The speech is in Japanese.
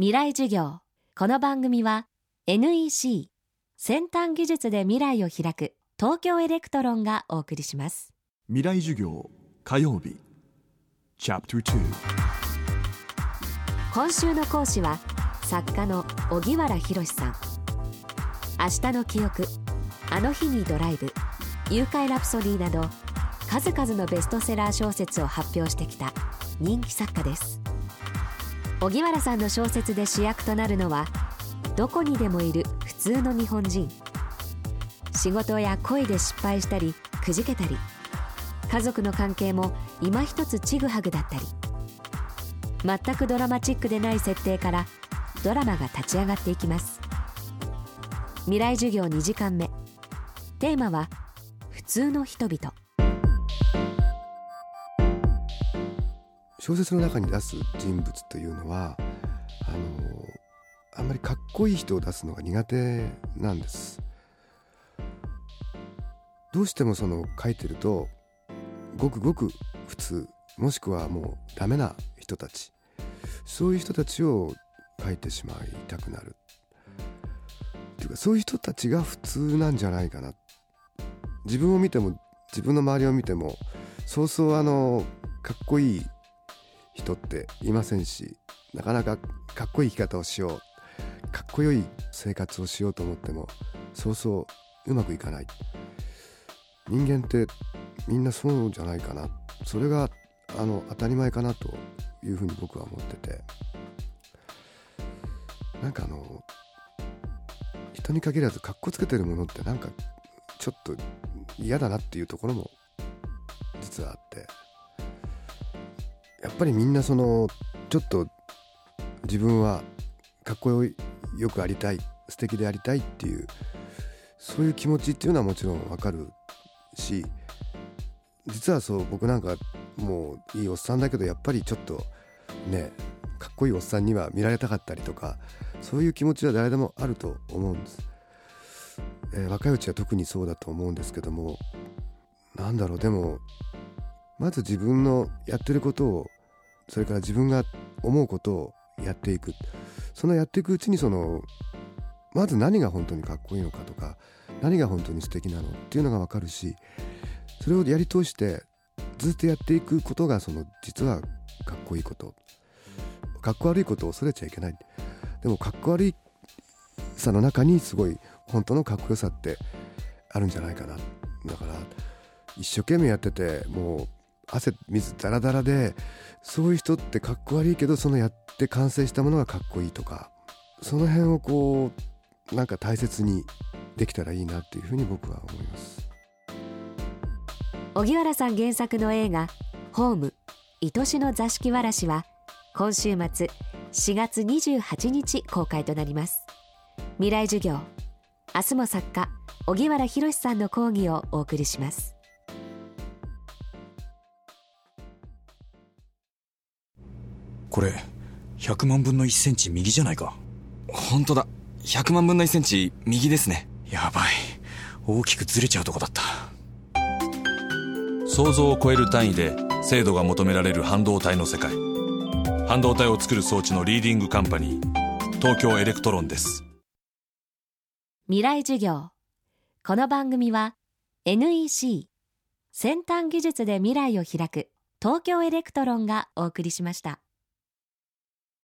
未来授業。この番組は NEC 先端技術で未来を開く東京エレクトロンがお送りします。未来授業火曜日。今週の講師は作家の荻原浩さん。明日の記憶あの日にドライブ。誘拐ラプソディなど数々のベストセラー小説を発表してきた人気作家です荻原さんの小説で主役となるのはどこにでもいる普通の日本人。仕事や恋で失敗したりくじけたり。家族の関係も今一つちぐはぐだったり。全くドラマチックでない設定からドラマが立ち上がっていきます。未来授業2時間目。テーマは普通の人々。小説の中に出す人物というのはあのあんまりかっこいい人を出すのが苦手なんです。どうしてもその書いてるとごくごく普通もしくはもうダメな人たち。そういう人たちを書いてしまいたくなる。っていうかそういう人たちが普通なんじゃないかな。自分を見ても自分の周りを見てもそうそうあのかっこいい人っていませんしなかなかかっこいい生き方をしようかっこよい生活をしようと思ってもそうそううまくいかない。人間ってみんなそうじゃないかな。それがあの当たり前かなというふうに僕は思ってて。なんかあの人に限らずかっこつけてるものってなんかちょっと嫌だなっていうところも実はあって。やっぱりみんなそのちょっと自分はかっこよくありたい素敵でありたいっていうそういう気持ちっていうのはもちろんわかるし実はそう僕なんかもういいおっさんだけどやっぱりちょっとねかっこいいおっさんには見られたかったりとかそういう気持ちは誰でもあると思うんです、えー、若いうちは特にそうだと思うんですけどもなんだろうでもまず自分のやってることをそれから自分が思うことをやっていく。そのやっていくうちにそのまず何が本当にかっこいいのかとか何が本当に素敵なのっていうのが分かるしそれをやり通してずっとやっていくことがその実はかっこいいこと。かっこ悪いことを恐れちゃいけない。でもかっこ悪いさの中にすごい本当のかっこよさってあるんじゃないかな。だから一生懸命やっててもう汗水ダラダラでそういう人ってかっこ悪いけどそのやって完成したものがかっこいいとかその辺をこうなんか大切にできたらいいなっていうふうに僕は思います。荻原さん原作の映画「ホーム愛しの座敷わらし」は今週末4月28日公開となります。未来授業明日も作家荻原博さんの講義をお送りします。これ100万分の1センチ右じゃないか。本当だ。100万分の1センチ右ですね。やばい。大きくずれちゃうとこだった。想像を超える単位で精度が求められる半導体の世界。半導体を作る装置のリーディングカンパニー東京エレクトロンです。未来授業。この番組は NEC 先端技術で未来を開く東京エレクトロンがお送りしました